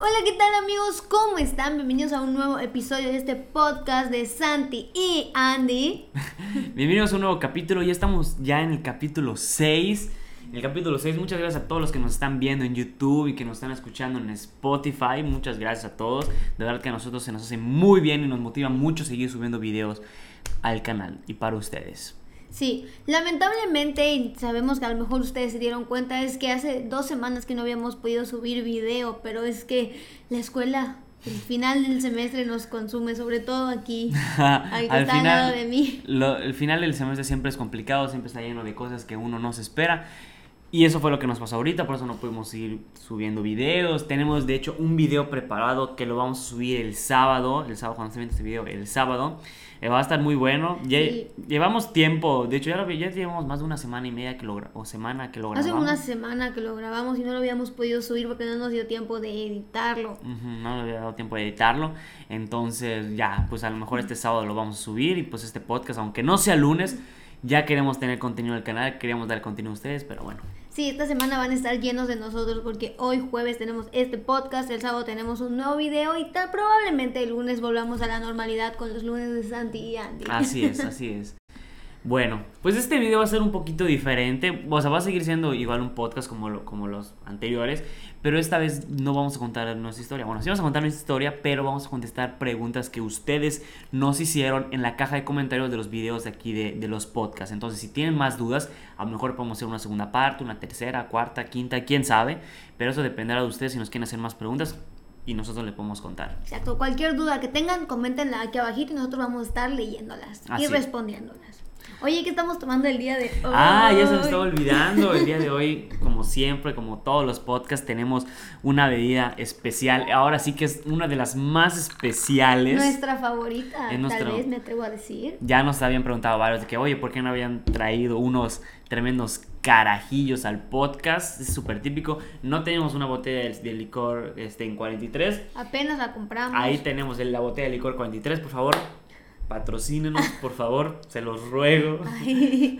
Hola, ¿qué tal amigos? ¿Cómo están? Bienvenidos a un nuevo episodio de este podcast de Santi y Andy. Bienvenidos a un nuevo capítulo, ya estamos ya en el capítulo 6. En el capítulo 6, muchas gracias a todos los que nos están viendo en YouTube y que nos están escuchando en Spotify. Muchas gracias a todos. De verdad que a nosotros se nos hace muy bien y nos motiva mucho seguir subiendo videos al canal y para ustedes. Sí, lamentablemente, y sabemos que a lo mejor ustedes se dieron cuenta, es que hace dos semanas que no habíamos podido subir video, pero es que la escuela, el final del semestre nos consume, sobre todo aquí, al que está al lado de mí. el final del semestre siempre es complicado, siempre está lleno de cosas que uno no se espera. Y eso fue lo que nos pasó ahorita, por eso no pudimos seguir subiendo videos. Tenemos de hecho un video preparado que lo vamos a subir el sábado, el sábado cuando se viene este video, el sábado. Eh, va a estar muy bueno. Ya, Llevamos tiempo, de hecho ya, lo, ya llevamos más de una semana y media que lo, o semana que lo grabamos. Hace una semana que lo grabamos y no lo habíamos podido subir porque no nos dio tiempo de editarlo. no nos había dado tiempo de editarlo. Entonces ya, pues a lo mejor este sábado lo vamos a subir y pues este podcast, aunque no sea lunes, ya queremos tener contenido en el canal, queríamos dar contenido a ustedes, pero bueno. Sí, esta semana van a estar llenos de nosotros porque hoy jueves tenemos este podcast, el sábado tenemos un nuevo video y tal, probablemente el lunes volvamos a la normalidad con los lunes de Santi y Andy. Así es, así es. Bueno, pues este video va a ser un poquito diferente, o sea, va a seguir siendo igual un podcast como, como los anteriores, pero esta vez no vamos a contar nuestra historia. Bueno, sí vamos a contar nuestra historia, pero vamos a contestar preguntas que ustedes nos hicieron en la caja de comentarios de los videos de aquí de, de los podcasts. Entonces, si tienen más dudas, a lo mejor podemos hacer una segunda parte, una tercera, cuarta, quinta, quién sabe, pero eso dependerá de ustedes si nos quieren hacer más preguntas y nosotros le podemos contar. Exacto, cualquier duda que tengan, coméntenla aquí abajito y nosotros vamos a estar leyéndolas y respondiéndolas. Oye, ¿qué estamos tomando el día de hoy? Ah, ya se me estaba olvidando. El día de hoy, como siempre, como todos los podcasts, tenemos una bebida especial. Ahora sí que es una de las más especiales. Nuestra favorita, tal vez me atrevo a decir. Ya nos habían preguntado varios de que, oye, ¿por qué no habían traído unos tremendos carajillos al podcast? Es súper típico. No tenemos una botella de, licor este, en 43. Apenas la compramos. Ahí tenemos la botella de licor 43, por favor patrocínenos, por favor, se los ruego. sí.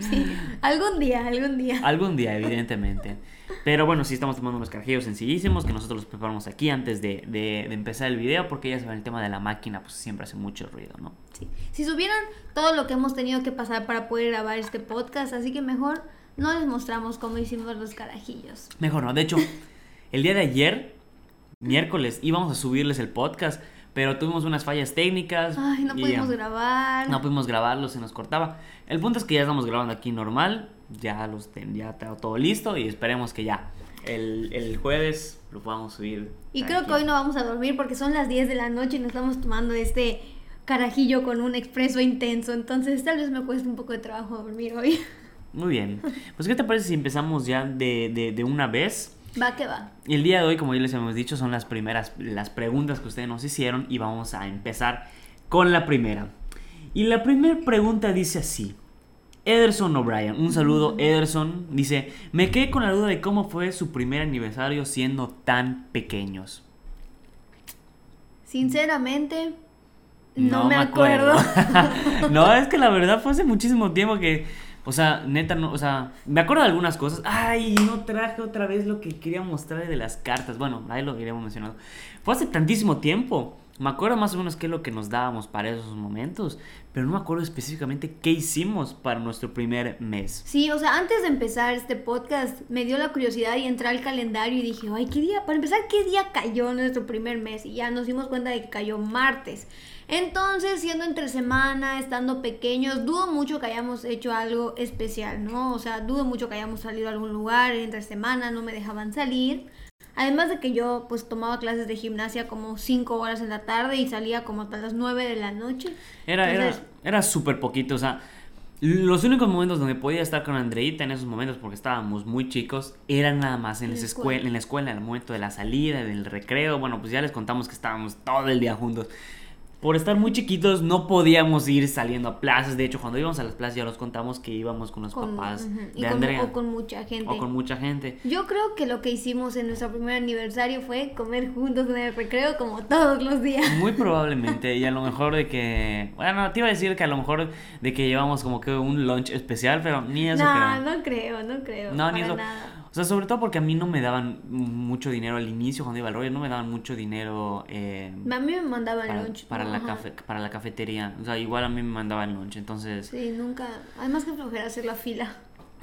Algún día, algún día. Algún día, evidentemente. Pero bueno, sí estamos tomando unos carajillos sencillísimos que nosotros los preparamos aquí antes de, de, empezar el video porque ya saben, el tema de la máquina pues siempre hace mucho ruido, ¿no? Sí. Si supieran todo lo que hemos tenido que pasar para poder grabar este podcast, así que mejor no les mostramos cómo hicimos los carajillos. Mejor no, de hecho, el día de ayer, miércoles, íbamos a subirles el podcast pero tuvimos unas fallas técnicas. Ay, no pudimos grabar. No pudimos grabarlo, se nos cortaba. El punto es que ya estamos grabando aquí normal, ya los ya está todo listo y esperemos que ya el, el jueves lo podamos subir. Y creo que hoy no vamos a dormir porque son las 10 de la noche y nos estamos tomando este carajillo con un expreso intenso, entonces tal vez me cueste un poco de trabajo dormir hoy. Muy bien. Pues ¿qué te parece si empezamos ya de, de, de una vez? Va que va. Y el día de hoy, como ya les hemos dicho, son las primeras, las preguntas que ustedes nos hicieron y vamos a empezar con la primera. Y la primera pregunta dice así. Ederson O'Brien, un saludo Ederson, dice, me quedé con la duda de cómo fue su primer aniversario siendo tan pequeños. Sinceramente, no, me acuerdo. no, es que la verdad fue hace muchísimo tiempo que o sea, neta, no, o sea, me acuerdo de algunas cosas. Ay, no traje otra vez lo que quería mostrar de las cartas. Bueno, ahí lo habíamos mencionado. Fue hace tantísimo tiempo. Me acuerdo más o menos qué es lo que nos dábamos para esos momentos, pero no me acuerdo específicamente qué hicimos para nuestro primer mes. Sí, o sea, antes de empezar este podcast me dio la curiosidad y entré al calendario y dije, ay, ¿qué día? Para empezar, ¿qué día cayó nuestro primer mes? Y ya nos dimos cuenta de que cayó martes. Entonces, siendo entre semana, estando pequeños, dudo mucho que hayamos hecho algo especial, ¿no? O sea, dudo mucho que hayamos salido a algún lugar entre semana, no me dejaban salir. Además de que yo pues tomaba clases de gimnasia como 5 horas en la tarde y salía como hasta las 9 de la noche. Era, era, era súper poquito, o sea, los únicos momentos donde podía estar con Andreita en esos momentos, porque estábamos muy chicos, eran nada más en, la escuela, en la escuela, en el momento de la salida, del recreo. Bueno, pues ya les contamos que estábamos todo el día juntos por estar muy chiquitos no podíamos ir saliendo a plazas. De hecho, cuando íbamos a las plazas ya los contamos que íbamos con los papás de Andrea. O con mucha gente. O con mucha gente. Yo creo que lo que hicimos en nuestro primer aniversario fue comer juntos en el recreo como todos los días. Muy probablemente. y a lo mejor de que... Bueno, te iba a decir que a lo mejor de que llevamos como que un lunch especial, pero ni eso no, No, creo, no creo. No, ni eso. Nada. O sea, sobre todo porque a mí no me daban mucho dinero al inicio cuando iba al rollo, no me daban mucho dinero eh, A mí me mandaban para, lunch. para ¿no? la Ajá. cafe, para la cafetería. O sea, igual a mí me mandaban lunch. Entonces, Sí, nunca. Además que flojera hacer la fila.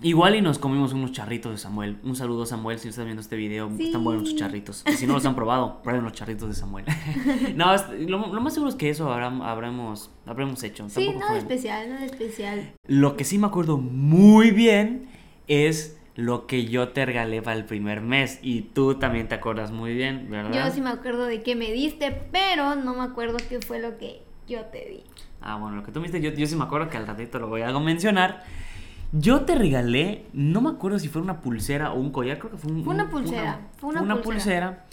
igual y nos comimos unos charritos de Samuel. Un saludo Samuel si estás viendo este video. Sí. Están buenos tus charritos. Y si no los han probado, prueben los charritos de Samuel. no, lo, lo más seguro es que eso habremos, habremos hecho. Sí, Tampoco nada fue- especial, nada especial. Lo que sí me acuerdo muy bien es lo que yo te regalé para el primer mes. Y tú también te acuerdas muy bien, ¿verdad? Yo sí me acuerdo de qué me diste, pero no me acuerdo qué fue lo que yo te di. Ah, bueno, lo que tú me diste, yo, yo sí me acuerdo que al ratito lo voy a mencionar. Yo te regalé, no me acuerdo si fue una pulsera o un collar, creo que fue un- Fue una un- pulsera, fue una pulsera. pulsera.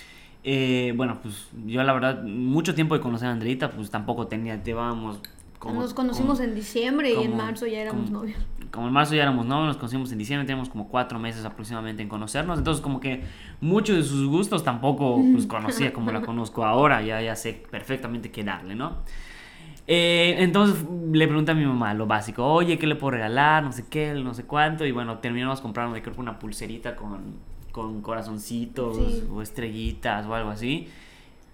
Eh, bueno, pues yo la verdad, mucho tiempo de conocer a Andreita, pues tampoco tenía, llevábamos como... Nos conocimos como- en diciembre y en marzo ya éramos como- novios. Como en marzo ya éramos novios, nos conocimos en diciembre, teníamos como cuatro meses aproximadamente en conocernos, entonces como que muchos de sus gustos tampoco pues conocía como la conozco ahora, ya, ya sé perfectamente qué darle, ¿no? Eh, entonces le pregunté a mi mamá lo básico, oye, ¿qué le puedo regalar? No sé qué, no sé cuánto, y bueno, terminamos comprando, creo que una pulserita con, con corazoncitos Sí. o estrellitas o algo así.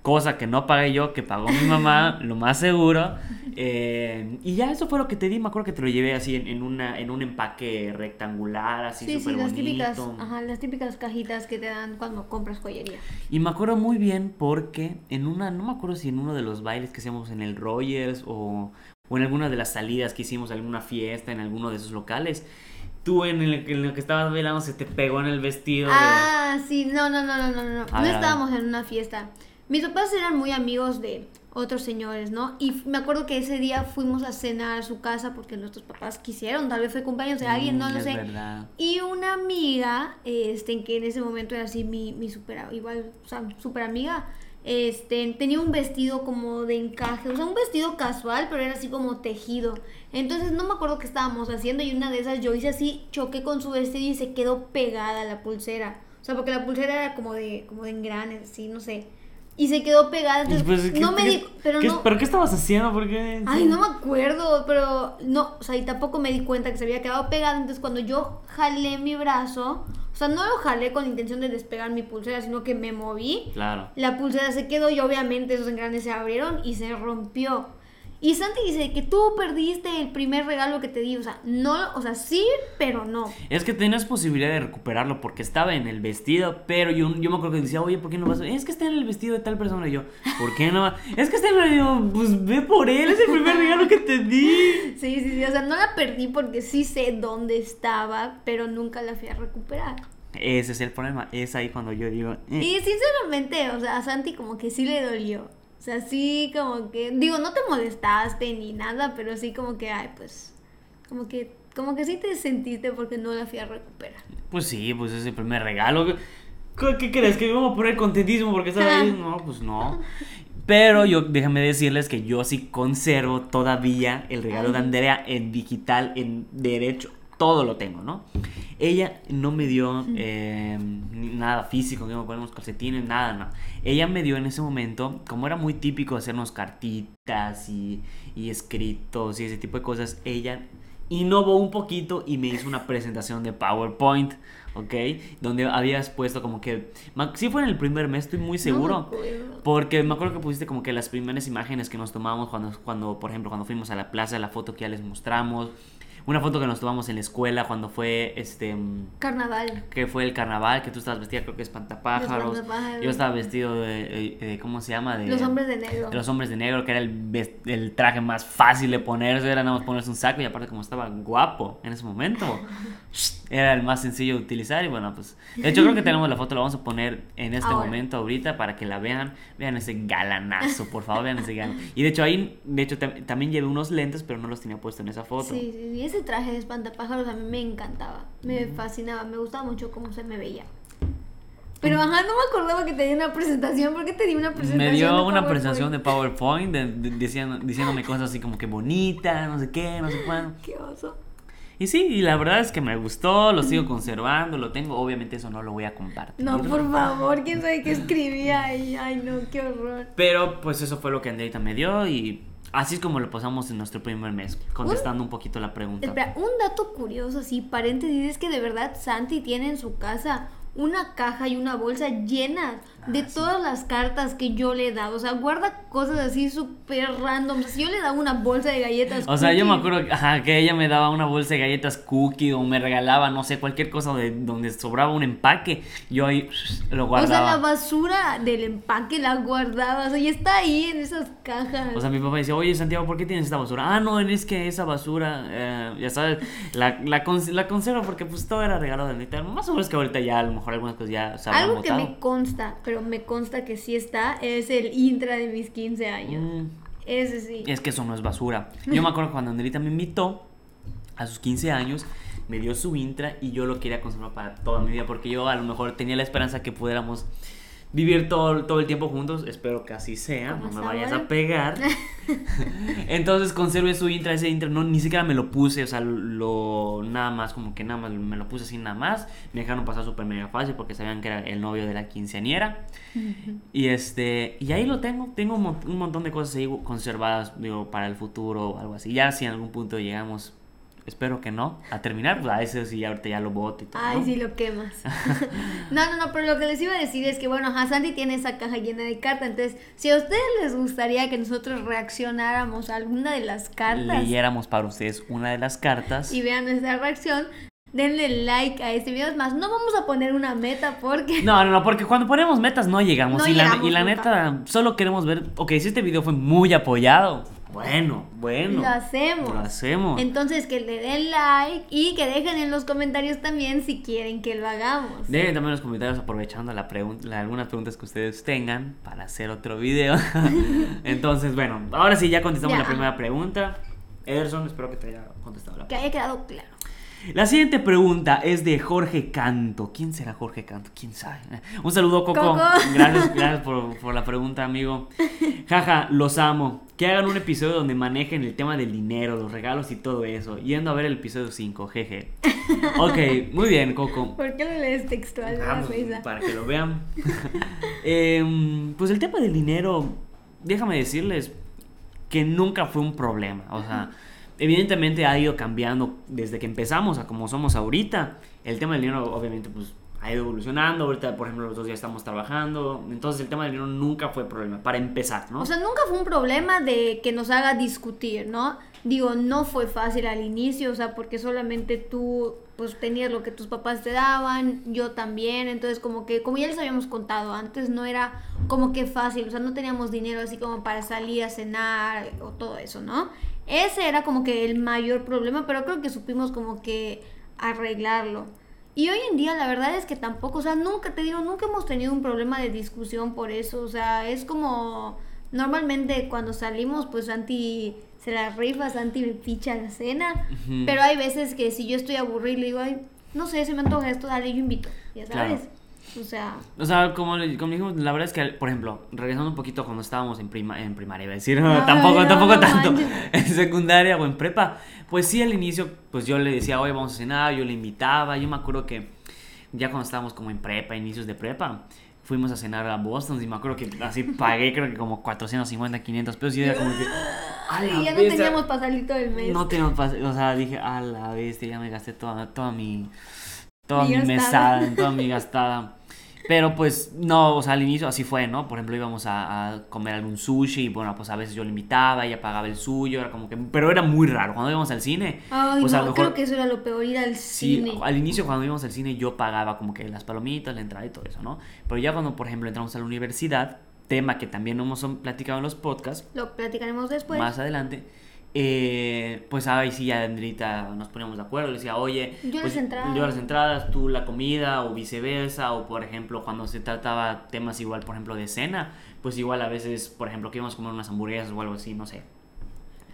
Cosa que no pagué yo, que pagó mi mamá, lo más seguro. Eh, y ya eso fue lo que te di. Me acuerdo que te lo llevé así en, en una, en un empaque rectangular, así Sí, sí, súper las bonito. típicas, ajá, las típicas cajitas que te dan cuando compras joyería. Y me acuerdo muy bien porque en una, no me acuerdo si en uno de los bailes que hacíamos en el Rogers o, o en alguna de las salidas que hicimos, alguna fiesta en alguno de esos locales, tú en el, en el que estabas bailando se te pegó en el vestido. de- Ah, sí, no, no, no, no, no, no. No estábamos en una fiesta. Mis papás eran muy amigos de otros señores, ¿no? Y me acuerdo que ese día fuimos a cenar a su casa porque nuestros papás quisieron, tal vez fue cumpleaños de alguien, no lo sé. verdad. Y una amiga, este, que en ese momento era así mi, mi super, igual, o sea, super amiga, este, tenía un vestido como de encaje, o sea, un vestido casual, pero era así como tejido. Entonces no me acuerdo qué estábamos haciendo y una de esas yo hice así, choqué con su vestido y se quedó pegada la pulsera. O sea, porque la pulsera era como de, como de engranes, así, no sé. Y se quedó pegada, entonces pues, ¿qué- no me qué- di, pero qué- no... ¿Pero qué estabas haciendo? ¿Por qué? Ay, no me acuerdo, pero no, o sea, y tampoco me di cuenta que se había quedado pegado. Entonces, cuando yo jalé mi brazo, o sea, no lo jalé con la intención de despegar mi pulsera, sino que me moví. Claro. La pulsera se quedó y obviamente esos engranes se abrieron y se rompió. Y Santi dice que tú perdiste el primer regalo que te di, o sea, no, o sea, sí, pero no. Es que tenías posibilidad de recuperarlo porque estaba en el vestido, pero yo, yo me acuerdo que decía, oye, ¿por qué no vas? a-?" Es que está en el vestido de tal persona. Y yo, ¿por qué no va? Es que está en el yo, pues ve por él, es el primer regalo que te di. Sí, sí, sí, o sea, no la perdí porque sí sé dónde estaba, pero nunca la fui a recuperar. Ese es el problema, es ahí cuando yo digo, "Eh". Y sinceramente, o sea, a Santi como que sí le dolió. O sea, sí como que, digo, no te molestaste ni nada, pero sí como que, ay, pues, como que, como que sí te sentiste porque no la fui a recuperar. pues sí, pues es el primer regalo. ¿Qué, qué crees? ¿Que me vamos a poner contentísimo porque estaba ahí? No, pues no. Pero yo, déjame decirles que yo sí conservo todavía el regalo de. Andrea en digital, en derecho. Todo lo tengo, ¿no? Ella no me dio eh, ni nada físico, que me ponemos calcetines, nada, no. Ella me dio en ese momento, como era muy típico hacernos cartitas y, y escritos y ese tipo de cosas, ella innovó un poquito y me hizo una presentación de PowerPoint, ¿ok? Donde habías puesto como que... Sí fue en el primer mes, estoy muy seguro. No. Porque me acuerdo que pusiste como que las primeras imágenes que nos tomamos cuando, cuando, por ejemplo, cuando fuimos a la plaza, la foto que ya les mostramos. Una foto que nos tomamos en la escuela cuando fue este mm, Carnaval. que fue el carnaval, que tú estabas vestida creo que. De espantapájaros. Yo estaba vestido de, de- de- ¿cómo se llama? De Los hombres de negro. de los hombres de negro, que era el, el traje más fácil de ponerse, era nada más ponerse un saco y aparte como estaba guapo en ese momento, era el más sencillo de utilizar y bueno, pues de hecho creo que tenemos la foto, la vamos a poner en este Ahora. momento ahorita para que la vean, vean ese galanazo, por favor, vean ese galán. Y de hecho ahí, de hecho tam- también llevé unos lentes, pero no los tenía puesto en esa foto. Sí, sí, sí, ese traje de espantapájaros a mí me encantaba, me Mm. fascinaba, me gustaba mucho cómo se me veía. Pero ajá, no me acordaba que te di una presentación, ¿por qué te di una presentación? Me dio de una presentación de PowerPoint de- de- diciendo- diciéndome cosas así como que bonita, no sé qué, no sé cuándo. Qué oso. Y sí, y la verdad es que me gustó, lo sigo conservando, lo tengo. Obviamente eso no lo voy a compartir. No, por favor, quién sabe qué escribía ahí. Ay, no, qué horror. Pero pues eso fue lo que Andreita me dio y así es como lo pasamos en nuestro primer mes, contestando un, poquito la pregunta. Espera, un dato curioso, sí, paréntesis, es que de verdad Santi tiene en su casa una caja y una bolsa llena de Ah, todas las cartas que yo le he dado. O sea, guarda cosas así súper random. O sea, si yo le daba una bolsa de galletas. O sea, yo me acuerdo ajá, que ella me daba una bolsa de galletas cookie o me regalaba, no sé, cualquier cosa de donde sobraba un empaque. Yo ahí lo O sea, la guardaba. basura del empaque la guardaba. O sea, y está ahí en esas cajas. O sea, mi papá decía, oye Santiago, ¿por qué tienes esta basura? Ah, no, es que esa basura, eh, ya sabes, la, la, cons- la conservo porque pues todo era regalo de neta. Más o menos que ahorita ya a lo mejor algunas cosas ya se Algo que me consta, pero me consta que sí está, es el intra de mis 15 años. Mm, Ese sí. es que eso no es basura. Yo me acuerdo cuando Andrita me invitó a sus 15 años, me dio su intra y yo lo quería conservar para toda mi vida porque yo a lo mejor tenía la esperanza que pudiéramos vivir todo, todo el tiempo juntos. Espero que así sea, no me vayas a pegar. Entonces conservé su intra, ese intra, no, ni siquiera me lo puse, o sea, lo nada más, como que nada más me lo puse así nada más. Me dejaron pasar súper mega fácil porque sabían que era el novio de la quinceañera. Y este, y ahí lo tengo, tengo un montón de cosas ahí conservadas, digo, para el futuro o algo así. Ya si en algún punto llegamos, espero que no, a terminar, pues a eso sí, ahorita ya lo boto y todo. Ay, ¿no? sí, lo quemas. no, no, no, pero lo que les iba a decir es que, bueno, Santi tiene esa caja llena de cartas. Entonces, si a ustedes les gustaría que nosotros reaccionáramos a alguna de las cartas Leyéramos para ustedes una de las cartas. y vean nuestra reacción, denle like a este video. Es más, no vamos a poner una meta porque. No, no, no, porque cuando ponemos metas no llegamos. No y, la, llegamos y la neta, solo queremos ver, ok, si este video fue muy apoyado, bueno, bueno. Lo hacemos. Lo hacemos. Entonces, que le den like y que dejen en los comentarios también si quieren que lo hagamos. Dejen también en los comentarios aprovechando la pregun- la- algunas preguntas que ustedes tengan para hacer otro video. Entonces, bueno, ahora sí ya contestamos Ya. la primera pregunta. Ederson, espero que te haya contestado la Que haya quedado claro. La siguiente pregunta es de Jorge Canto. ¿Quién será Jorge Canto? ¿Quién sabe? Un saludo, Coco. Coco. Gracias, gracias por, por la pregunta, amigo. Jaja, los amo. Que hagan un episodio donde manejen el tema del dinero, los regalos y todo eso. Yendo a ver el episodio 5, jeje. Ok, muy bien, Coco. ¿Por qué lo lees textual? Vamos, para que lo vean. Em, pues el tema del dinero, déjame decirles que nunca fue un problema. O sea, evidentemente ha ido cambiando desde que empezamos a como somos ahorita. El tema del dinero, obviamente, pues ha ido evolucionando. Ahorita, por ejemplo, los dos ya estamos trabajando. Entonces, el tema del dinero nunca fue problema, para empezar, ¿no? O sea, nunca fue un problema de que nos haga discutir, ¿no? Digo, no fue fácil al inicio, o sea, porque solamente tú pues tenías lo que tus papás te daban, yo también, entonces como que, como ya les habíamos contado antes, no era como que fácil, o sea, no teníamos dinero así como para salir a cenar o todo eso, ¿no? Ese era como que el mayor problema, pero creo que supimos como que arreglarlo. Y hoy en día la verdad es que tampoco, o sea, nunca te digo, nunca hemos tenido un problema de discusión por eso, o sea, es como normalmente cuando salimos pues Santi se la rifa, Santi me picha la cena, pero hay veces que si yo estoy aburrido le digo, ay, no sé, se me antoja esto, dale, yo invito, ya Claro. O sea, O sea, como, como dijimos, la verdad es que, por ejemplo, regresando un poquito cuando estábamos en, prima, en primaria, iba a decir, tampoco, no, tampoco no tanto, en secundaria o en prepa, pues sí, al inicio, pues yo le decía, oye, vamos a cenar, yo le invitaba, yo me acuerdo que ya cuando estábamos como en prepa, inicios de prepa, fuimos a cenar a Boston y me acuerdo que así pagué creo que como 450, 500 pesos y era como que... "A la y ya no bestia". teníamos para salir todo el mes. No teníamos pas- o sea, dije, a la bestia, ya me gasté toda, toda mi, toda Mi mi, gastada. mesada, toda mi gastada. Pero pues no, o sea, al inicio así fue, ¿no? Por ejemplo, íbamos a, a comer algún sushi y bueno, pues a veces yo le invitaba, ella pagaba el suyo, era como que... Pero era muy raro, cuando íbamos al cine, Ay, pues a no, lo creo que eso era lo peor, ir al Sí, cine. al inicio cuando íbamos al cine yo pagaba como que las palomitas, la entrada y todo eso, ¿no? Pero ya cuando, por ejemplo, entramos a la universidad, tema que también hemos platicado en los podcasts, Lo platicaremos después. más adelante, eh, pues ahí sí ya Andrita nos poníamos de acuerdo, le decía, oye, Yo pues, las entradas. yo las entradas, tú la comida o viceversa, o por ejemplo cuando se trataba temas igual, por ejemplo, de cena, pues igual a veces, por ejemplo, que íbamos a comer unas hamburguesas o algo así, no sé.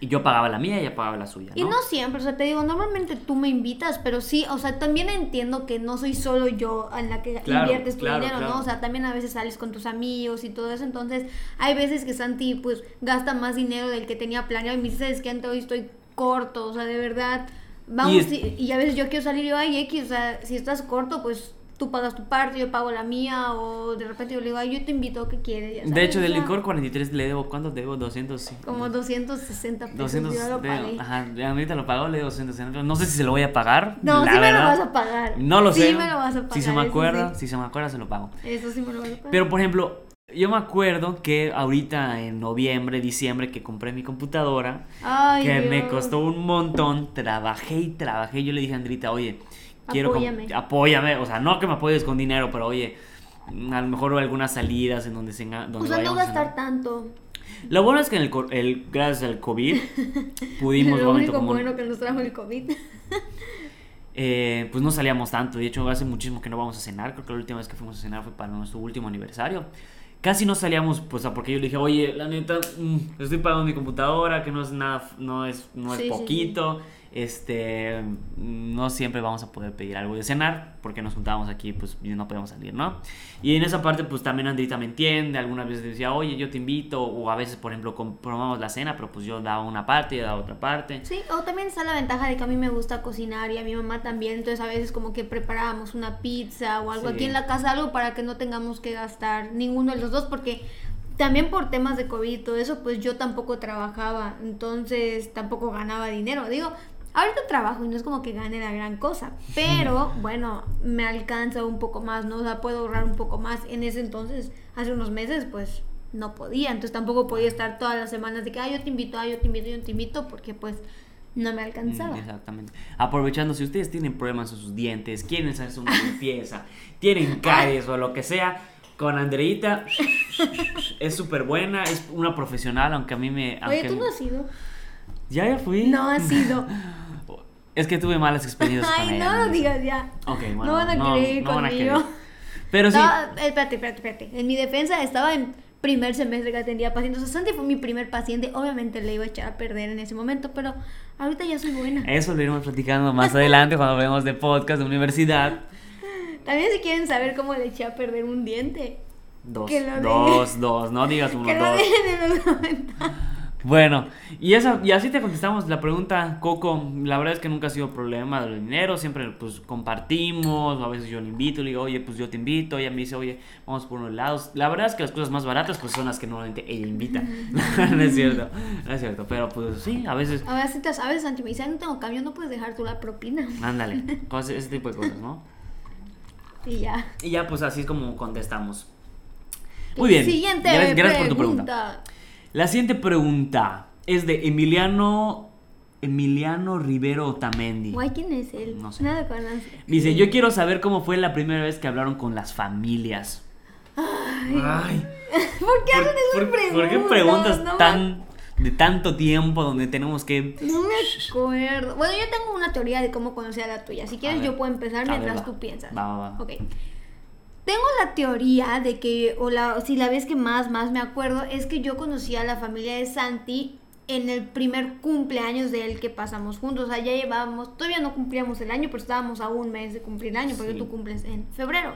Y yo pagaba la mía y ella pagaba la suya, ¿no? Y no siempre, o sea, te digo, normalmente tú me invitas, pero sí, o sea, también entiendo que no soy solo yo en la que Claro, inviertes tu claro, dinero, claro. ¿no? O sea, también a veces sales con tus amigos y todo eso, entonces hay veces que Santi, pues, gasta más dinero del que tenía planeado y me dice, "¿Sabes qué? Ante hoy estoy corto, o sea, de verdad, vamos, Y es- y, y a veces yo quiero salir yo, ay, X, o sea, si estás corto, pues tú pagas tu parte, yo pago la mía, o de repente yo le digo, ay, yo te invito, ¿qué quieres? De hecho, del licor 43 le debo, ¿cuánto debo? 200, sí. Como 260 pesos, 200, yo lo pagué. ajá, ahorita lo pagó, le debo 260. No sé si se lo voy a pagar. No, la sí me lo verdad. vas a pagar. No lo Sí sé. me lo vas a pagar, Si se me acuerda, sí. si se me acuerda, se lo pago. Eso sí me lo vas a pagar. Pero, por ejemplo, yo me acuerdo que ahorita en noviembre, diciembre, que compré mi computadora, Ay, que me Dios. costó un montón, trabajé y trabajé. Yo le dije a Andrita, oye, quiero... Apóyame. Apóyame. O sea, no que me apoyes con dinero, pero oye, a lo mejor algunas salidas en donde se donde O sea, no gastar tanto. Lo bueno es que en el, gracias al COVID pudimos lo único como- bueno que nos trajo el COVID. eh, pues no salíamos tanto. De hecho, hace muchísimo que no vamos a cenar. Creo que la última vez que fuimos a cenar fue para nuestro último aniversario. Casi no salíamos, pues, porque yo le dije, oye, la neta, mm, estoy pagando mi computadora, que no es nada, no es, no es Sí, sí, sí. Este, no siempre vamos a poder pedir algo de cenar, porque nos juntábamos aquí, pues, y no podemos salir, ¿no? Y en esa parte, pues, también Andrita me entiende. Algunas veces decía, oye, yo te invito. O a veces, por ejemplo, compramos la cena, pero pues yo daba una parte y ella daba otra parte. Sí, o también está la ventaja de que a mí me gusta cocinar y a mi mamá también, entonces a veces como que preparábamos una pizza o algo Sí. aquí en la casa, algo para que no tengamos que gastar ninguno de los dos, porque también por temas de COVID y todo eso, pues yo tampoco trabajaba, entonces tampoco ganaba dinero. Digo, ahorita trabajo y no es como que gane la gran cosa, pero bueno, me alcanza un poco más, ¿no? O sea, puedo ahorrar un poco más. En ese entonces, hace unos meses, pues no podía, entonces tampoco podía estar todas las semanas de que, ah, yo te invito, ah, yo te invito, yo te invito, porque pues no me alcanzaba. Mm, Exactamente. Aprovechando, si ustedes tienen problemas en sus dientes, quieren hacerse una limpieza, tienen caries o lo que sea, con Andreita es súper buena, es una profesional, aunque a mí me... Oye, aunque ¿tú no has ido? Ya, ya fui. No has ido. Es que tuve malas experiencias con Ay, ella. no lo digas ya. Ok, bueno. no van a no- no van a conmigo. Pero sí, eh, espérate, espérate, espérate. En mi defensa estaba en primer semestre que atendía pacientes. O sea, Santi fue mi primer paciente. Obviamente le iba a echar a perder en ese momento, pero ahorita ya soy buena. eso lo iremos platicando más adelante cuando veamos de podcast de universidad. También si quieren saber cómo le eché a perder un diente. Dos, Que lo de- dos, dos, no digas uno, Que lo dos. dejen en los comentarios. Bueno, y, esa, y así te contestamos la pregunta, Coco. La verdad es que nunca ha sido problema del dinero, siempre pues compartimos, a veces yo le invito, le digo, oye, pues yo te invito, ella me dice, oye, vamos por unos lados. La verdad es que las cosas más baratas pues son las que normalmente ella invita. no es cierto, no es cierto, pero pues sí, a veces, A veces, a veces Santi me dice, "Ay, no tengo cambio, no puedes dejar tú la propina. ándale, cosas- ese tipo de cosas, ¿no? Y ya. Y ya pues así es como contestamos. Muy bien, Siguiente gracias, gracias por tu pregunta. La siguiente pregunta es de Emiliano, Emiliano Rivero Otamendi. Guay, ¿quién es él? No sé. Nada conoce. Dice, yo quiero saber cómo fue la primera vez que hablaron con las familias. Ay. ¿Por qué hacen esas por- preguntas? ¿Por qué preguntas No tan de tanto tiempo donde tenemos que... No me acuerdo. Bueno, yo tengo una teoría de cómo conocer a la tuya. Si quieres, ver. yo puedo empezar ver, mientras va. tú piensas. Va, va, va. Ok. Tengo la teoría de que, o la, si la vez que más, más me acuerdo, es que yo conocí a la familia de Santi en el primer cumpleaños de él que pasamos juntos. O sea, ya llevábamos, todavía no cumplíamos el año, pero estábamos a un mes de cumplir el año, porque Sí. tú cumples en febrero.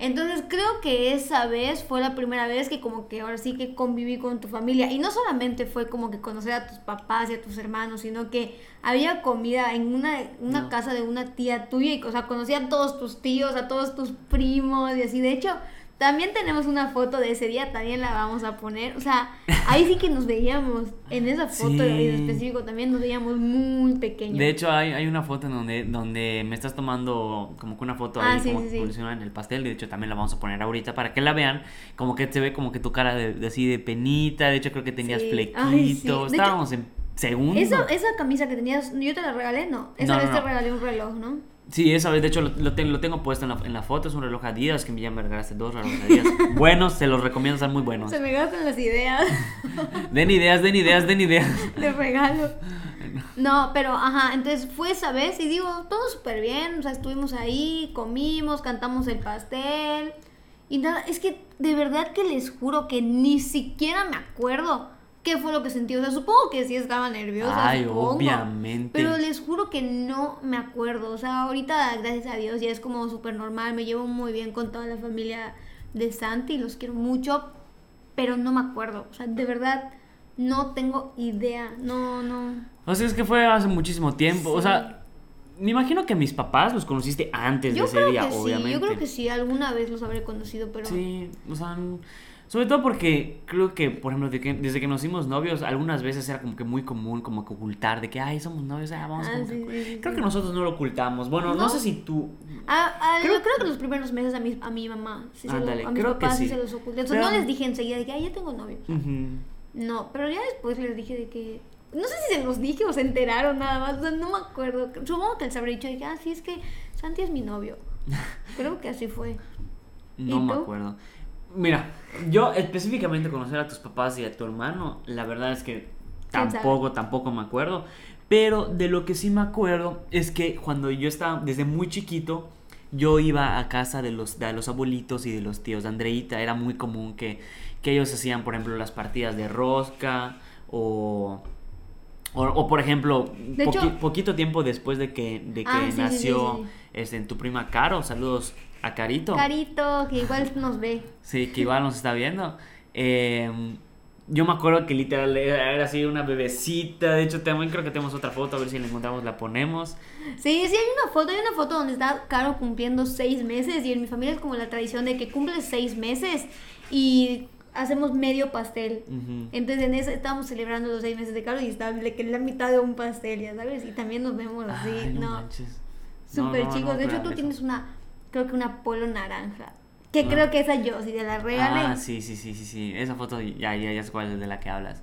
Entonces creo que esa vez fue la primera vez que como que ahora sí que conviví con tu familia. Y no solamente fue como que conocer a tus papás y a tus hermanos, sino que había comida en una, una No. casa de una tía tuya y o sea, conocí a todos tus tíos, a todos tus primos y así. De hecho, también tenemos una foto de ese día, también la vamos a poner. O sea, ahí sí que nos veíamos, en esa foto Sí. en específico también nos veíamos muy pequeños. De hecho, hay, hay una foto en donde, donde me estás tomando como que una foto Ah, ahí sí, como sí, en el pastel. De hecho, también la vamos a poner ahorita para que la vean. Como que se ve como que tu cara de, de así de penita. De hecho, creo que tenías flequito. Ay, hecho, Estábamos en segundo. Esa, esa camisa que tenías, yo te la regalé, ¿no? Esa No, vez no, te regalé un reloj, ¿no? Sí, esa vez, de hecho, lo, lo ten- lo tengo puesto en la, en la foto. Es un reloj Adidas que ya me regalaste dos relojes Adidas. buenos, se los recomiendo, están muy buenos. Se me gastan las ideas Den ideas, den ideas, den ideas. de regalo. No, pero ajá, entonces fue esa vez y digo, todo súper bien, o sea, estuvimos ahí, comimos, cantamos el pastel y nada, es que de verdad que les juro que ni siquiera me acuerdo qué fue lo que sentí, o sea, supongo que sí estaba nerviosa, Ay, supongo, obviamente. pero les juro que no me acuerdo, o sea, ahorita gracias a Dios ya es como súper normal, me llevo muy bien con toda la familia de Santi, los quiero mucho, pero no me acuerdo, o sea, de verdad no tengo idea, no, no. O sea, es que fue hace muchísimo tiempo. O sea, me imagino que mis papás los conociste antes Yo de ese creo día, que obviamente. sí, yo creo que sí, alguna vez los habré conocido, pero... Sí, o sea, sobre todo porque creo que, por ejemplo, que- desde que nos hicimos novios, algunas veces era como que muy común como que ocultar de que, ay, somos novios, ah, vamos Ah, como sí, que-". sí, sí, Creo que nosotros no lo ocultamos. Bueno, no, ¿No? sé si tú... Ah, ah, Creo- yo creo que los primeros meses a mi, a mi mamá, sí se lo- Ándale, a mis creo que papás sí. sí. se los oculté. Pero- no les dije enseguida de que, ay, ya tengo novio. No, pero ya después les dije de que... No sé si se los dije o se enteraron nada más, o sea, no me acuerdo. Supongo que les habré dicho de que, ah, sí, es que Santi es mi novio. Creo que así fue. No ¿Y me acuerdo. Mira, yo específicamente conocer a tus papás y a tu hermano, la verdad es que tampoco, tampoco me acuerdo. Pero de lo que sí me acuerdo es que cuando yo estaba desde muy chiquito, yo iba a casa de los, de los abuelitos y de los tíos de Andreita. Era muy común que, que ellos hacían, por ejemplo, las partidas de rosca o... O, o, por ejemplo, De poqui- hecho- poquito tiempo después de que, de que Ah, sí, sí, sí, nació sí, sí. Este, tu prima Caro, saludos a Carito. Carito, que igual nos ve. Sí, que igual nos está viendo. Eh, yo me acuerdo que literal era así una bebecita. De hecho, también creo que tenemos otra foto. A ver si la encontramos, la ponemos. Sí, sí, hay una foto, hay una foto donde está Caro cumpliendo seis meses y en mi familia es como la tradición de que cumple seis meses y hacemos medio pastel. Entonces en eso estábamos celebrando los seis meses de Caro y está que la mitad de un pastel, ya sabes, y también nos vemos así, Ay, no no, manches. No, súper no, chicos. de hecho tú tienes una, creo que una polo naranja, que Ah. creo que esa yo, si te la regalé. Ah, sí, sí, sí, sí, sí. Esa foto ya, ya, ya sé cuál es de la que hablas.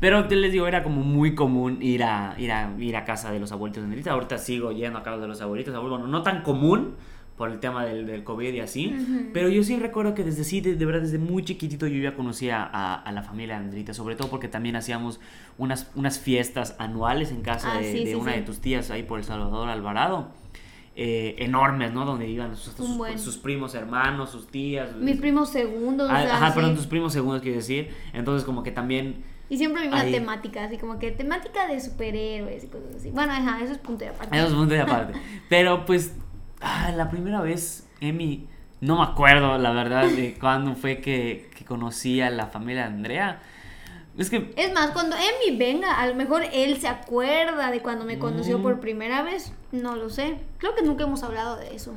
Pero te les digo, era como muy común ir a, ir a, ir a casa de los abuelitos de Andrita. Ahorita sigo yendo a casa de los abuelitos. Bueno, no tan común por el tema del, del COVID y así. Ujú. Pero yo sí recuerdo que desde sí, de, de verdad, desde muy chiquitito yo ya conocía a, a la familia de Andrita. Sobre todo porque también hacíamos unas, unas fiestas anuales en casa Ah, de, sí, de sí, una sí. de tus tías ahí por El Salvador, Alvarado. Eh, enormes, ¿no? Donde iban sus, Un sus- buen. sus primos hermanos, sus tías. Mis primos segundos, o Ah, sea, Ajá, sí. perdón, tus primos segundos quiero decir. Entonces como que también... Y siempre hay una Ahí. temática, así como que temática de superhéroes y cosas así. Bueno, ajá, eso es punto de aparte. Eso es punto de aparte. Pero pues, ah, la primera vez, Emi, no me acuerdo la verdad de cuándo fue que, que conocí a la familia de Andrea. Es que... Es más, cuando Emi venga, a lo mejor él se acuerda de cuando me conoció Mm. por primera vez. No lo sé. Creo que nunca hemos hablado de eso.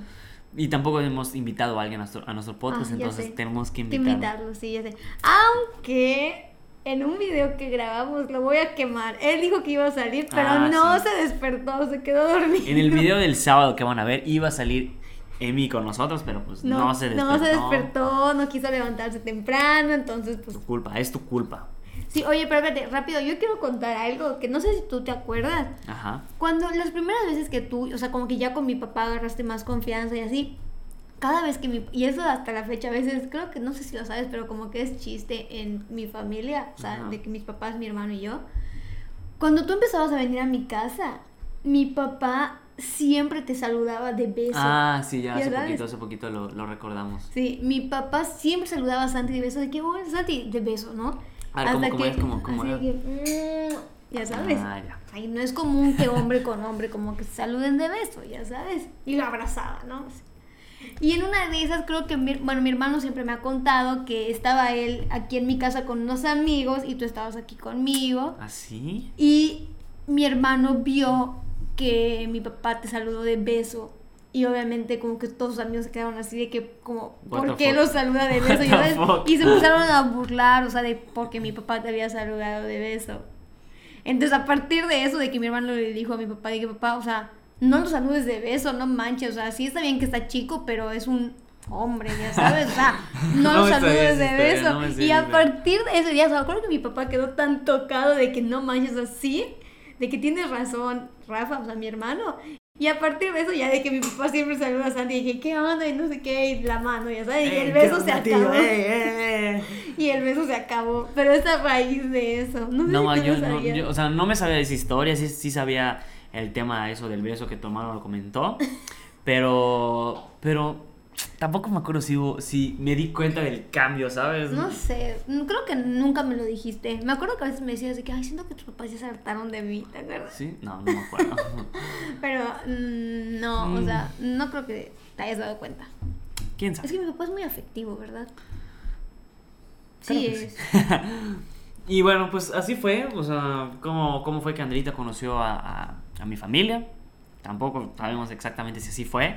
Y tampoco hemos invitado a alguien a nuestro, a nuestro podcast, Ah, ya entonces sé. tenemos que invitarlo. invitarlo, sí, ya sé. Aunque en un video que grabamos lo voy a quemar. Él dijo que iba a salir, pero Ah, no sí. se despertó, se quedó dormido. En el video del sábado que van a ver iba a salir Emi con nosotros, pero pues no, se despertó. No se despertó, no quiso levantarse temprano, entonces pues Tu culpa, es tu culpa. Sí, oye, pero espérate, rápido, yo quiero contar algo que no sé si tú te acuerdas. Ajá. Cuando las primeras veces que tú, o sea, como que ya con mi papá agarraste más confianza y así, cada vez que mi... Y eso hasta la fecha, a veces, creo que no sé si lo sabes, pero como que es chiste en mi familia, o sea, Ajá. de que mis papás, mi hermano y yo. Cuando tú empezabas a venir a mi casa, mi papá siempre te saludaba de beso. Ah, sí, ya hace sabes. poquito, hace poquito lo, lo recordamos. Sí, mi papá siempre saludaba a Santi de beso, de que, bueno, Santi, de beso, ¿no? A ver, ¿cómo- cómo es? ¿Cómo- cómo así era? de que, mm, ya sabes. Ah, ya. Ay, no es común que hombre con hombre como que se saluden de beso, ya sabes. Y lo abrazaba, ¿no? Y en una de esas creo que, mi, bueno, mi hermano siempre me ha contado que estaba él aquí en mi casa con unos amigos y tú estabas aquí conmigo. ¿Así? Y mi hermano vio que mi papá te saludó de beso. Y obviamente como que todos sus amigos se quedaron así de que como, What ¿por qué fuck? lo saluda de beso? Y, se empezaron a burlar, o sea, de porque mi papá te había saludado de beso. Entonces a partir de eso, de que mi hermano le dijo a mi papá, dije, papá, o sea, no lo saludes de beso, no manches, o sea, sí está bien que está chico, pero es un hombre, ya sabes, o sea, no, No lo saludes de beso. no y a partir de ese día, o sea, me acuerdo que mi papá quedó tan tocado de que no manches así, de que tienes razón, Rafa, o sea, mi hermano. Y a partir de eso, ya de que mi papá siempre saluda a Santi, dije, ¿qué onda? Y no sé qué, y la mano, ya sabes, y el ¿qué beso se acabó. Y el beso se acabó. Pero es a raíz de eso. No sé No, si yo, no, yo- o sea, no me sabía de esa historia, sí, sí sabía el tema eso del beso que tu hermano lo comentó, pero, pero tampoco me acuerdo si, hubo- si me di cuenta del cambio, ¿sabes? No sé, creo que nunca me lo dijiste. Me acuerdo que a veces me decías de que, ay, siento que tus papás ya se hartaron de mí, ¿te acuerdas? ¿Sí? No, no me acuerdo. Pero mm, no, Mm. o sea, no creo que te hayas dado cuenta. ¿Quién sabe? Es que mi papá es muy afectivo, ¿verdad? Claro Sí, es. Y bueno, pues así fue, o sea, cómo, cómo fue que Andrita conoció a, a- a mi familia. tampoco sabemos exactamente si así fue.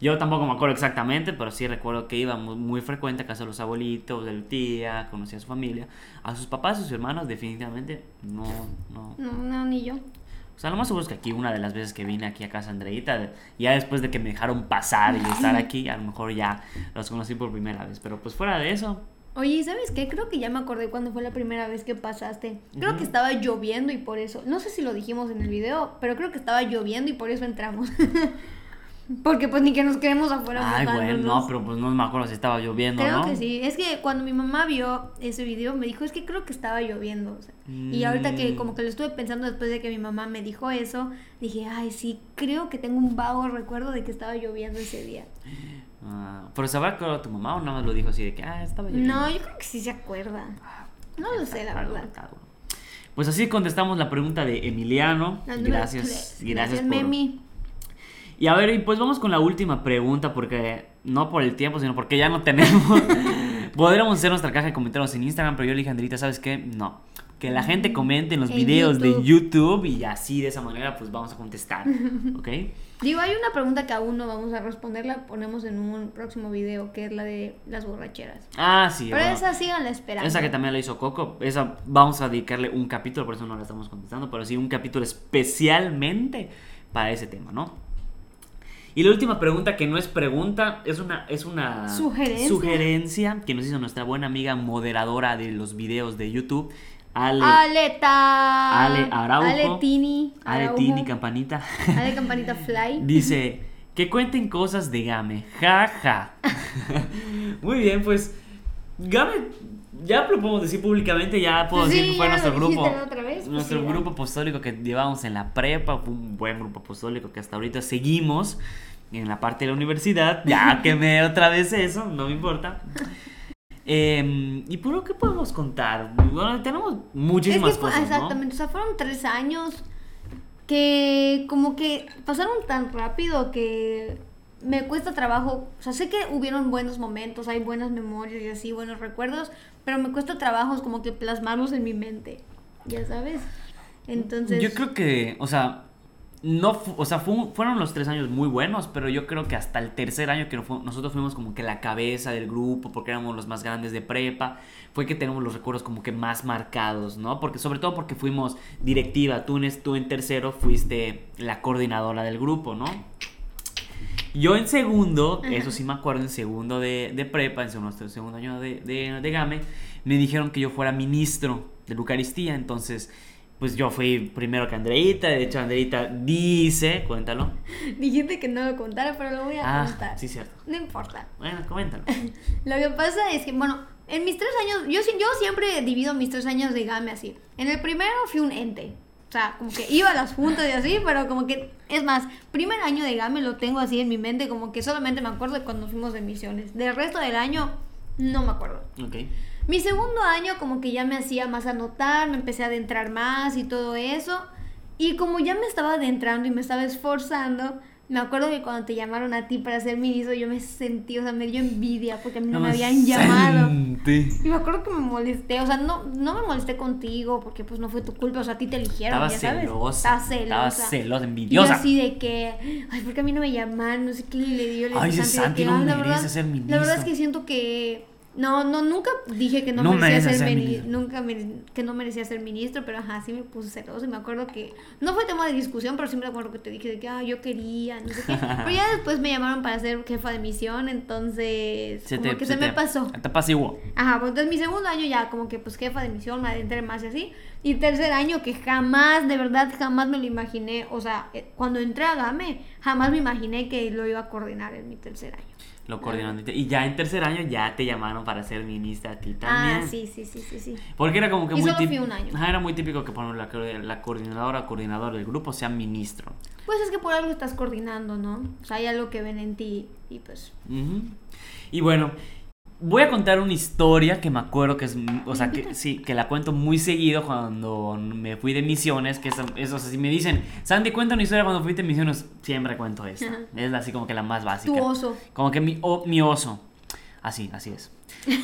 Yo tampoco me acuerdo exactamente, pero sí recuerdo que iba muy, muy frecuente a casa de los abuelitos, de la tía, conocía a su familia. A sus papás, a sus hermanos, definitivamente no, no. No, no, ni yo. O sea, lo más seguro es que aquí, una de las veces que vine aquí a casa Andreita, ya después de que me dejaron pasar y estar aquí, a lo mejor ya los conocí por primera vez. Pero pues fuera de eso, Oye, ¿y ¿sabes qué? Creo que ya me acordé cuando fue la primera vez que pasaste. Creo Ujú. que estaba lloviendo y por eso. No sé si lo dijimos en el video, pero creo que estaba lloviendo y por eso entramos. Porque pues ni que nos quedemos afuera. Ay, bueno, no, pero pues no me acuerdo si estaba lloviendo, Creo ¿no? que sí. Es que cuando mi mamá vio ese video me dijo, es que creo que estaba lloviendo. o sea. Y ahorita que como que lo estuve pensando después de que mi mamá me dijo eso, dije, ay, sí, creo que tengo un vago recuerdo de que estaba lloviendo ese día. Ah, pero ¿sabrá acordado tu mamá o nada más lo dijo así de que, ah, estaba lloviendo? No, yo creo que sí se acuerda. No lo sé, la verdad. Pues así contestamos la pregunta de Emiliano. Gracias, gracias por... Memi. Y a ver, y pues vamos con la última pregunta, porque no por el tiempo, sino porque ya no tenemos. Podríamos hacer nuestra caja de comentarios en Instagram, pero yo le dije a Andrita, ¿sabes qué? No. Que la gente comente en los En videos de YouTube. YouTube y así de esa manera pues vamos a contestar, ¿ok? Digo, hay una pregunta que aún no vamos a responder, la ponemos en un próximo video, que es la de las borracheras. Ah, sí. Pero bueno. esa síganla esperando. Esa que también la hizo Coco, esa vamos a dedicarle un capítulo, por eso no la estamos contestando, pero sí un capítulo especialmente para ese tema, ¿no? Y la última pregunta, que no es pregunta, es una, es una Sugerencia. sugerencia que nos hizo nuestra buena amiga moderadora de los videos de YouTube, Ale, Aleta. Ale Araujo. Ale Tini. Ale Araujo. Tini Campanita. Ale Campanita Fly. Dice, que cuenten cosas de Game. Ja, ja. Muy bien, pues Game, ya lo podemos decir públicamente, ya puedo decir que fue nuestro grupo. otra vez, pues nuestro sí, grupo apostólico que llevamos en la prepa, fue un buen grupo apostólico que hasta ahorita seguimos en la parte de la universidad. Ya quemé otra vez eso, no me importa. Em, ¿Y por qué podemos contar? Bueno, tenemos muchísimas es que fue- cosas, ¿no? exactamente, o sea, fueron tres años que como que pasaron tan rápido que me cuesta trabajo, o sea, sé que hubieron buenos momentos, hay buenas memorias y así, buenos recuerdos, pero me cuesta trabajo como que plasmarlos en mi mente, ya sabes. Entonces, Yo creo que, o sea, no, o sea, fu- fueron los tres años muy buenos, pero yo creo que hasta el tercer año que nosotros fuimos como que la cabeza del grupo, porque éramos los más grandes de prepa, fue que tenemos los recuerdos como que más marcados, ¿no? Porque sobre todo porque fuimos directiva, tú en, tú en tercero fuiste la coordinadora del grupo, ¿no? Yo en segundo, Ajá. eso sí me acuerdo, en segundo de, de prepa, en segundo, segundo año de, de, de GAME, me dijeron que yo fuera ministro de la Eucaristía, entonces pues yo fui primero que Andreita, de hecho Andreita dice, cuéntalo. dijiste que no lo contara, pero lo voy a Ah, contar. sí, cierto. No importa. Bueno, coméntalo. Lo que pasa es que, bueno, en mis tres años, yo, yo siempre divido mis tres años de GAME así. En el primero fui un ente. O sea, como que iba a las juntas y así, pero como que, es más, primer año de GAME lo tengo así en mi mente, como que solamente me acuerdo de cuando fuimos de misiones. Del resto del año, no me acuerdo. Ok. Mi segundo año como que ya me hacía más anotar, me empecé a adentrar más y todo eso. Y como ya me estaba adentrando y me estaba esforzando, me acuerdo que cuando te llamaron a ti para ser ministro yo me sentí, o sea, me dio envidia porque a mí no me habían llamado. Inocente. Y me acuerdo que me molesté, o sea, no, no me molesté contigo porque pues no fue tu culpa, o sea, a ti te eligieron, Estaba ya sabes. celosa. Estaba celosa. Estaba celosa, Y envidiosa. así de que, ay, ¿por qué a mí no me llaman? No sé qué le dio. le Ay, Santi Santi no "Ay, la merece verdad- ser La ministro". verdad es que siento que no, no, nunca dije que no, No merecía ser, ser mini- ministro. nunca mere- que no merecía ser ministro, pero ajá, sí me puse celoso y me acuerdo que no fue tema de discusión, pero sí me acuerdo que te dije de que ah, yo quería, no sé qué. Pero ya después me llamaron para ser jefa de misión, entonces como que se, me te- pasó. Te apaciguó. Ajá, pues entonces mi segundo año ya como que pues jefa de misión, me adentré más y así. Y tercer año que jamás, de verdad, jamás me lo imaginé. O sea, eh, cuando entré a GAME, jamás me imaginé que lo iba a coordinar en mi tercer año. Lo coordinando. Y ya en tercer año ya te llamaron para ser ministra a ti también. Ah, sí, sí, sí, sí, sí. Porque era como que Y muy solo fui típico. un año. era muy típico que por la, la coordinadora o coordinador del grupo sea ministro. Pues es que por algo estás coordinando, ¿no? O sea, hay algo que ven en ti y pues... Y bueno, voy a contar una historia que me acuerdo que es, o sea, que sí, que la cuento muy seguido cuando me fui de misiones, que es, es, o sea, si me dicen, Sandy, cuenta una historia cuando fuiste de misiones, siempre cuento esta. Ajá. Es así como que la más básica. Tu oso. Como que mi, o- mi oso. Así, así es.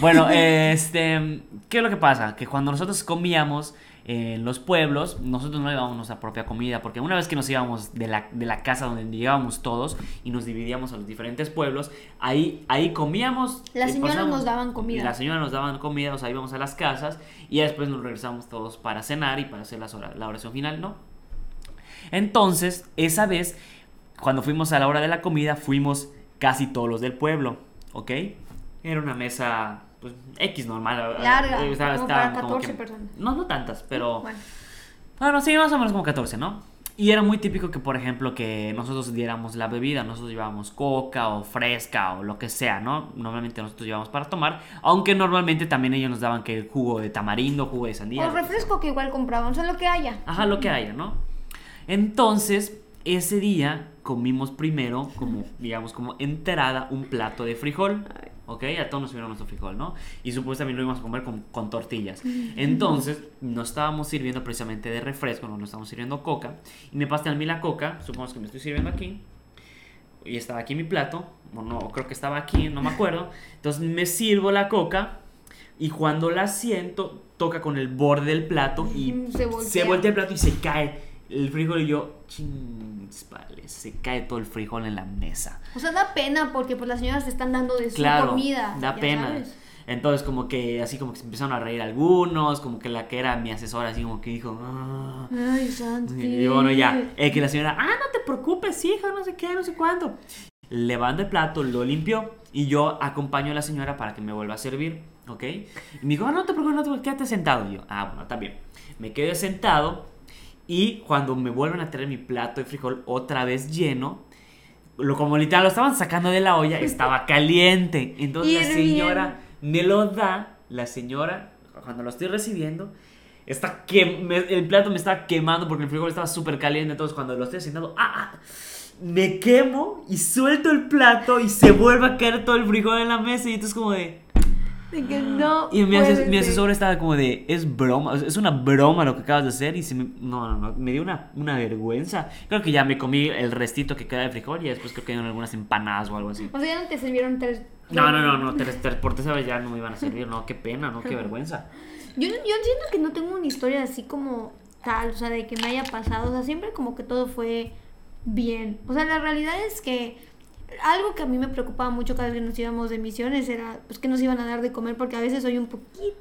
Bueno, este, ¿qué es lo que pasa? Que cuando nosotros comíamos en los pueblos, nosotros no llevábamos nuestra propia comida, porque una vez que nos íbamos de la, de la casa donde llegábamos todos y nos dividíamos a los diferentes pueblos, ahí, ahí comíamos. Las y señoras pasábamos- nos daban comida. Las señoras nos daban comida, o sea, íbamos a las casas y después nos regresamos todos para cenar y para hacer las la oración final, ¿no? Entonces, esa vez, cuando fuimos a la hora de la comida, fuimos casi todos los del pueblo, ¿ok? Era una mesa, pues, X normal. Larga, eh, estaba- como para como 14 que- personas. No, no tantas, pero... Bueno, Bueno, sí, más o menos como 14, ¿no? Y era muy típico que, por ejemplo, que nosotros diéramos la bebida, nosotros llevábamos coca o fresca o lo que sea, ¿no? Normalmente nosotros llevábamos para tomar, aunque normalmente también ellos nos daban que el jugo de tamarindo, jugo de sandía. o refresco que igual compraban, o sea, lo que haya. Ajá, lo que haya, ¿no? Entonces, ese día comimos primero, como, digamos, como enterada, un plato de frijol. ¿Ok? A todos nos sirvieron nuestro frijol, ¿no? Y supuestamente lo íbamos a comer con, con tortillas. Entonces, nos estábamos sirviendo precisamente de refresco, no nos estábamos sirviendo coca. Y me pasé a mí la coca, supongamos que me estoy sirviendo aquí. Y estaba aquí mi plato. O no, creo que estaba aquí, no me acuerdo. Entonces me sirvo la coca. Y cuando la siento, toca con el borde del plato y se voltea. se voltea el plato y se cae el frijol y yo, chins, vale, se cae todo el frijol en la mesa. O sea, da pena porque pues las señoras te están dando de su Claro, comida. da pena. sabes. Entonces como que así como que se empezaron a reír algunos, como que la que era mi asesora así como que dijo, "Ah". Ay, Santi. y bueno, ya, eh, que la señora, ah, no te preocupes, hija, no sé qué, no sé cuánto. Levanta el plato, lo limpió y yo acompaño a la señora para que me vuelva a servir, ¿ok? Y me dijo, ah, no te preocupes, no te preocupes, quédate sentado. Y yo, ah, bueno, está bien. Me quedé sentado y cuando me vuelven a traer mi plato de frijol otra vez lleno, lo, como literal lo estaban sacando de la olla, estaba caliente. Entonces la señora me lo da, la señora, cuando lo estoy recibiendo, está que me- el plato me estaba quemando porque el frijol estaba súper caliente. Entonces cuando lo estoy haciendo, ¡ah! ah, me quemo y suelto el plato y se vuelve a caer todo el frijol en la mesa y entonces como de... De que no. Y mi, ases- asesor estaba como de, es broma, es una broma lo que acabas de hacer y se me, no, no, no, me dio una, una vergüenza. Creo que ya me comí el restito que queda de frijol y después creo que dieron algunas empanadas o algo así. O sea, ya no te sirvieron tres. No, no, no, no, tres, tres, por vez ya no me iban a servir, no, qué pena, no, qué vergüenza. Yo, yo siento que no tengo una historia así como tal, o sea, de que me haya pasado. O sea, siempre como que todo fue bien. O sea, la realidad es que algo que a mí me preocupaba mucho cada vez que nos íbamos de misiones era pues que nos iban a dar de comer porque a veces soy un poquito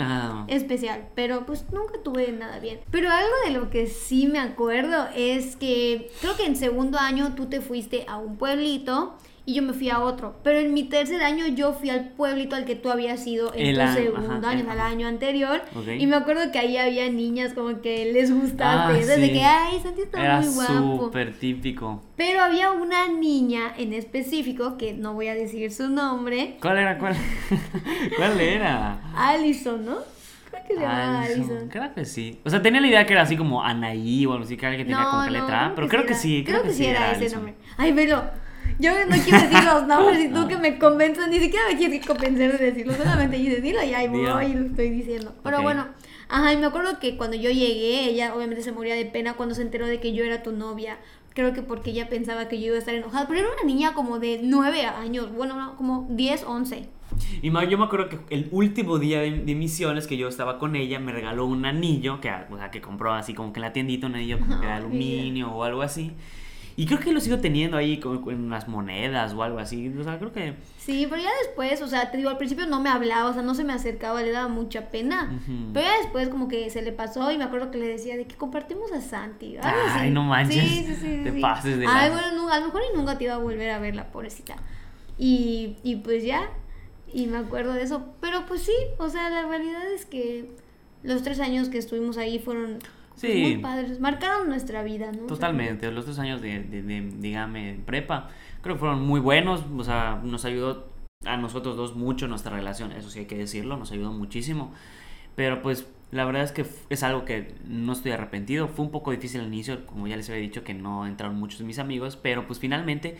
Ah. especial, pero pues nunca tuve nada bien. Pero algo de lo que sí me acuerdo es que creo que en segundo año tú te fuiste a un pueblito y yo me fui a otro, pero en mi tercer año yo fui al pueblito al que tú habías ido en El tu segundo ajá, año, el- al año anterior, Ok. y me acuerdo que ahí había niñas como que les gustaba, Ah, desde sí. que, ay, Santi está Era muy guapo. súper típico. Pero había una niña en específico, que no voy a decir su nombre, ¿Cuál era? ¿Cuál, ¿Cuál era? Allison, ¿no? Creo que se llama Allison. Allison. Creo que sí. O sea, tenía la idea que era así como Anaí o algo así, que alguien tenía como que letra, A, pero creo que era. sí, creo, que sí era, ese Allison. nombre. Ay, velo. Yo no quiero decir los nombres y tú que me convenzas, ni siquiera me quieres convencer de decirlo, solamente dices dilo y ahí voy y lo estoy diciendo. Pero bueno, ajá, y me acuerdo que cuando yo llegué, ella obviamente se moría de pena cuando se enteró de que yo era tu novia. Creo que porque ella pensaba que yo iba a estar enojada, pero era una niña como de 9 años, bueno, no, como 10, 11. Y yo me acuerdo que el último día de, de misiones que yo estaba con ella, me regaló un anillo, que, o sea, que compró así como que en la tiendita, un anillo como que de aluminio o algo así. Y creo que lo sigo teniendo ahí con, con unas monedas o algo así. O sea, creo que... Sí, pero ya después, o sea, te digo, al principio no me hablaba, o sea, no se me acercaba, le daba mucha pena. Pero ya después como que se le pasó y me acuerdo que le decía de que compartimos a Santi. Ay, así. no manches, Sí, sí, sí. te sí. pases de Ay, bueno, no, a lo mejor y nunca te iba a volver a ver la pobrecita. Y, y pues ya, y me acuerdo de eso. Pero pues sí, o sea, la realidad es que los tres años que estuvimos ahí fueron pues, Sí. muy padres, marcaron nuestra vida, ¿no? Totalmente, los dos años de, de, de, dígame, prepa, creo que fueron muy buenos, o sea, nos ayudó a nosotros dos mucho nuestra relación, eso sí hay que decirlo, nos ayudó muchísimo, pero pues la verdad es que es algo que no estoy arrepentido, fue un poco difícil al inicio, como ya les había dicho que no entraron muchos de mis amigos, pero pues finalmente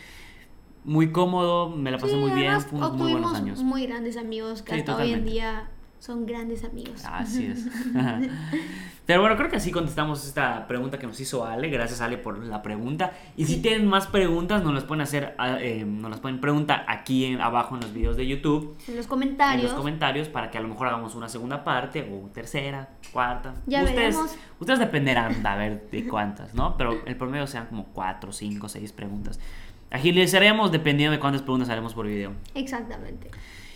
muy cómodo, me la pasé Sí, muy bien, además, fue muy buenos años. muy grandes amigos que Sí, hasta hoy en totalmente. día son grandes amigos. Así es. Pero bueno, creo que así contestamos esta pregunta que nos hizo Ale. Gracias Ale por la pregunta. Y si tienen más preguntas, nos las pueden hacer, ah, eh, nos las pueden preguntar aquí en, abajo en los videos de YouTube. En los En comentarios. los comentarios para que a lo mejor hagamos una segunda parte o tercera, cuarta. Ya ustedes, veremos. ustedes dependerán a ver de cuántas, ¿no? Pero el promedio sean como cuatro, cinco, seis preguntas. Agilizaremos dependiendo de cuántas preguntas haremos por video. Exactamente.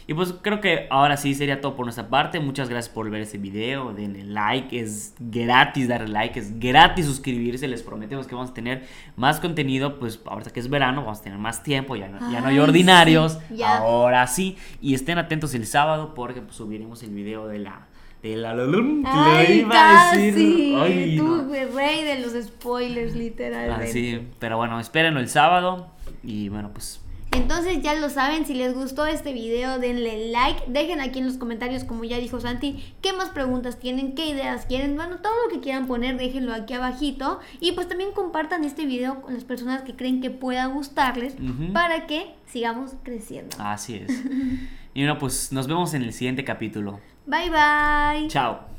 Y pues creo que ahora sí sería todo por nuestra parte. Muchas gracias por ver este video. Denle like. Es gratis darle like. Es gratis suscribirse. Les prometemos que vamos a tener más contenido. Pues ahorita que es verano vamos a tener más tiempo. Ya no, ya no hay Ay, ordinarios. sí. Ahora sí. Y estén atentos el sábado porque pues, subiremos el video de la... De la... Ay, iba a decir. Ay, Tú, no. rey de los spoilers, literalmente. Así, pero bueno, espérenlo el sábado. Y bueno, pues Entonces ya lo saben, si les gustó este video denle like, dejen aquí en los comentarios como ya dijo Santi, qué más preguntas tienen, qué ideas quieren, bueno, todo lo que quieran poner déjenlo aquí abajito y pues también compartan este video con las personas que creen que pueda gustarles para que sigamos creciendo. así es. Y bueno, pues nos vemos en el siguiente capítulo. Bye bye. Chao.